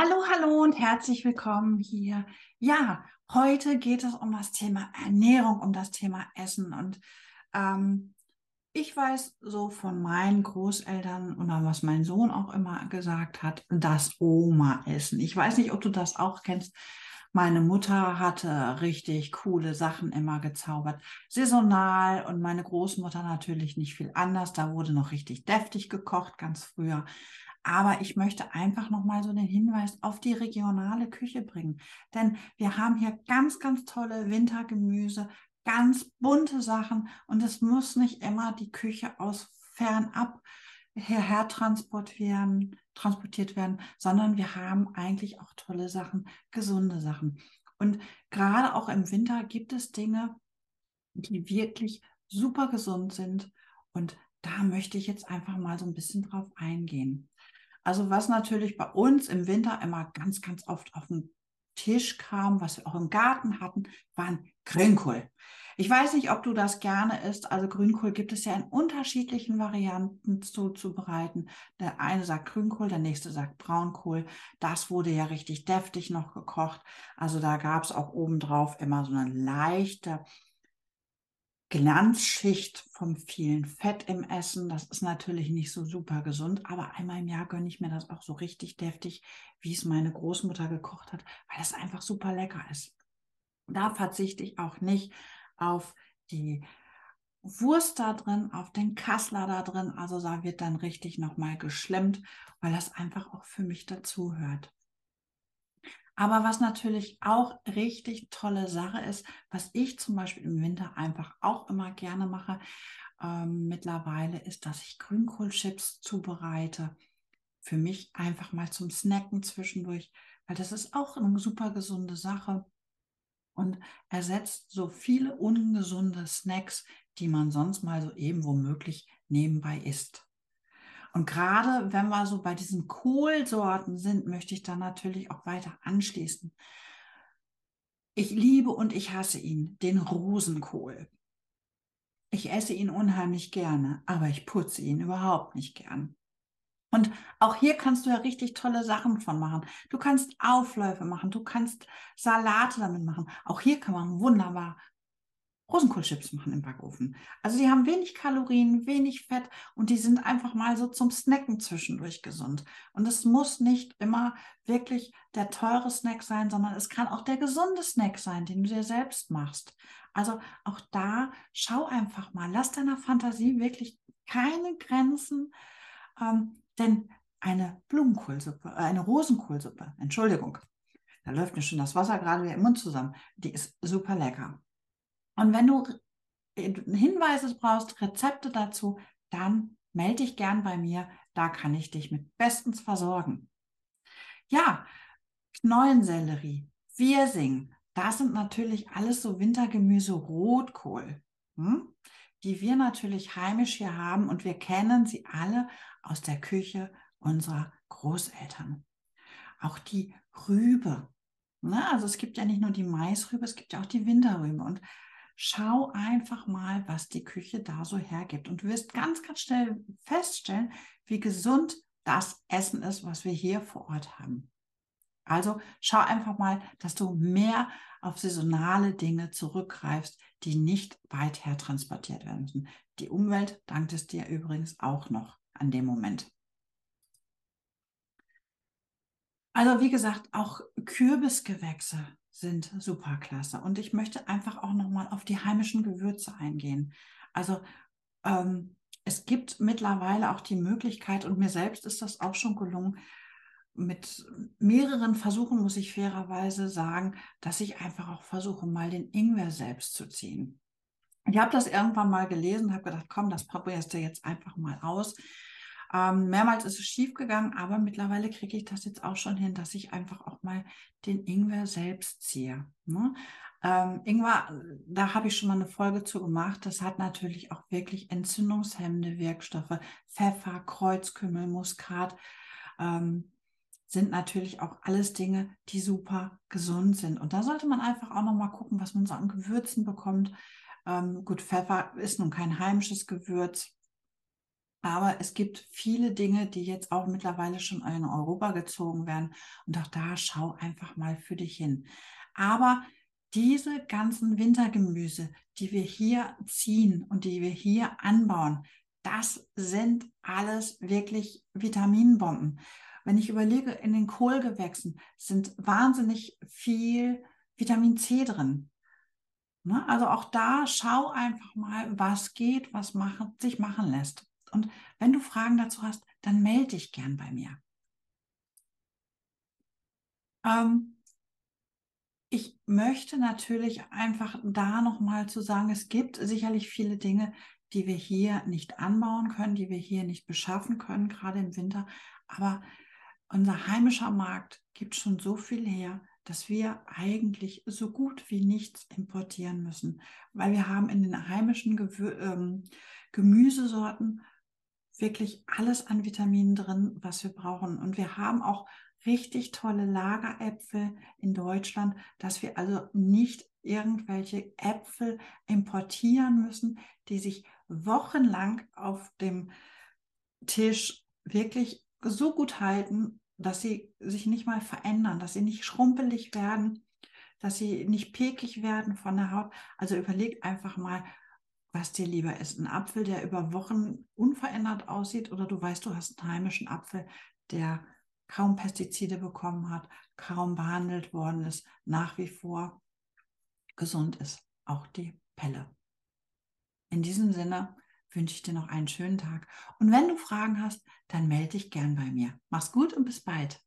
Hallo, hallo und herzlich willkommen hier. Ja, heute geht es um das Thema Ernährung, um das Thema Essen. Und ähm, ich weiß so von meinen Großeltern oder was mein Sohn auch immer gesagt hat, das Oma-Essen. Ich weiß nicht, ob du das auch kennst. Meine Mutter hatte richtig coole Sachen immer gezaubert, saisonal und meine Großmutter natürlich nicht viel anders. Da wurde noch richtig deftig gekocht, ganz früher. Aber ich möchte einfach nochmal so den Hinweis auf die regionale Küche bringen. Denn wir haben hier ganz, ganz tolle Wintergemüse, ganz bunte Sachen und es muss nicht immer die Küche aus fernab hierher transportieren, transportiert werden, sondern wir haben eigentlich auch tolle Sachen, gesunde Sachen. Und gerade auch im Winter gibt es Dinge, die wirklich super gesund sind. Und da möchte ich jetzt einfach mal so ein bisschen drauf eingehen. Also was natürlich bei uns im Winter immer ganz, ganz oft auf den Tisch kam, was wir auch im Garten hatten, waren Grünkohl. Ich weiß nicht, ob du das gerne isst. Also Grünkohl gibt es ja in unterschiedlichen Varianten zuzubereiten. Der eine sagt Grünkohl, der nächste sagt Braunkohl. Das wurde ja richtig deftig noch gekocht. Also da gab es auch obendrauf immer so eine leichte Glanzschicht vom vielen Fett im Essen. Das ist natürlich nicht so super gesund, aber einmal im Jahr gönne ich mir das auch so richtig deftig, wie es meine Großmutter gekocht hat, weil es einfach super lecker ist. Da verzichte ich auch nicht auf die Wurst da drin, auf den Kassler da drin. Also da wird dann richtig nochmal geschlemmt, weil das einfach auch für mich dazugehört. Aber was natürlich auch richtig tolle Sache ist, was ich zum Beispiel im Winter einfach auch immer gerne mache, ähm, mittlerweile ist, dass ich Grünkohlchips zubereite. Für mich einfach mal zum Snacken zwischendurch, weil das ist auch eine super gesunde Sache und ersetzt so viele ungesunde Snacks, die man sonst mal so eben womöglich nebenbei isst. Und gerade wenn wir so bei diesen Kohlsorten sind, möchte ich da natürlich auch weiter anschließen. Ich liebe und ich hasse ihn, den Rosenkohl. Ich esse ihn unheimlich gerne, aber ich putze ihn überhaupt nicht gern. Und auch hier kannst du ja richtig tolle Sachen von machen. Du kannst Aufläufe machen, du kannst Salate damit machen. Auch hier kann man wunderbar Rosenkohlchips machen im Backofen. Also die haben wenig Kalorien, wenig Fett und die sind einfach mal so zum Snacken zwischendurch gesund. Und es muss nicht immer wirklich der teure Snack sein, sondern es kann auch der gesunde Snack sein, den du dir selbst machst. Also auch da schau einfach mal, lass deiner Fantasie wirklich keine Grenzen, ähm, denn eine Blumenkohlsuppe, äh, eine Rosenkohlsuppe, Entschuldigung, da läuft mir schon das Wasser gerade wieder im Mund zusammen. Die ist super lecker. Und wenn du Hinweise brauchst, Rezepte dazu, dann melde dich gern bei mir. Da kann ich dich mit bestens versorgen. Ja, Knollensellerie, Wirsing, das sind natürlich alles so Wintergemüse, Rotkohl, hm? die wir natürlich heimisch hier haben und wir kennen sie alle aus der Küche unserer Großeltern. Auch die Rübe. Ne? Also es gibt ja nicht nur die Maisrübe, es gibt ja auch die Winterrübe. Und Schau einfach mal, was die Küche da so hergibt. Und du wirst ganz, ganz schnell feststellen, wie gesund das Essen ist, was wir hier vor Ort haben. Also schau einfach mal, dass du mehr auf saisonale Dinge zurückgreifst, die nicht weit her transportiert werden müssen. Die Umwelt dankt es dir übrigens auch noch an dem Moment. Also wie gesagt, auch Kürbisgewächse sind super klasse. Und ich möchte einfach auch nochmal auf die heimischen Gewürze eingehen. Also ähm, es gibt mittlerweile auch die Möglichkeit, und mir selbst ist das auch schon gelungen, mit mehreren Versuchen muss ich fairerweise sagen, dass ich einfach auch versuche, mal den Ingwer selbst zu ziehen. Ich habe das irgendwann mal gelesen, habe gedacht, komm, das probierst du jetzt einfach mal aus. Ähm, mehrmals ist es schief gegangen, aber mittlerweile kriege ich das jetzt auch schon hin, dass ich einfach auch mal den Ingwer selbst ziehe. Ne? Ähm, Ingwer, da habe ich schon mal eine Folge zu gemacht. Das hat natürlich auch wirklich entzündungshemmende Wirkstoffe. Pfeffer, Kreuzkümmel, Muskat ähm, sind natürlich auch alles Dinge, die super gesund sind. Und da sollte man einfach auch noch mal gucken, was man so an Gewürzen bekommt. Ähm, gut, Pfeffer ist nun kein heimisches Gewürz. Aber es gibt viele Dinge, die jetzt auch mittlerweile schon in Europa gezogen werden. Und auch da schau einfach mal für dich hin. Aber diese ganzen Wintergemüse, die wir hier ziehen und die wir hier anbauen, das sind alles wirklich Vitaminbomben. Wenn ich überlege, in den Kohlgewächsen sind wahnsinnig viel Vitamin C drin. Ne? Also auch da schau einfach mal, was geht, was machen, sich machen lässt. Und wenn du Fragen dazu hast, dann melde dich gern bei mir. Ähm, ich möchte natürlich einfach da nochmal zu sagen, es gibt sicherlich viele Dinge, die wir hier nicht anbauen können, die wir hier nicht beschaffen können, gerade im Winter. Aber unser heimischer Markt gibt schon so viel her, dass wir eigentlich so gut wie nichts importieren müssen, weil wir haben in den heimischen ähm, Gemüsesorten wirklich alles an Vitaminen drin, was wir brauchen. Und wir haben auch richtig tolle Lageräpfel in Deutschland, dass wir also nicht irgendwelche Äpfel importieren müssen, die sich wochenlang auf dem Tisch wirklich so gut halten, dass sie sich nicht mal verändern, dass sie nicht schrumpelig werden, dass sie nicht pekig werden von der Haut. Also überleg einfach mal, was dir lieber ist. Ein Apfel, der über Wochen unverändert aussieht oder du weißt, du hast einen heimischen Apfel, der kaum Pestizide bekommen hat, kaum behandelt worden ist, nach wie vor gesund ist. Auch die Pelle. In diesem Sinne wünsche ich dir noch einen schönen Tag. Und wenn du Fragen hast, dann melde dich gern bei mir. Mach's gut und bis bald.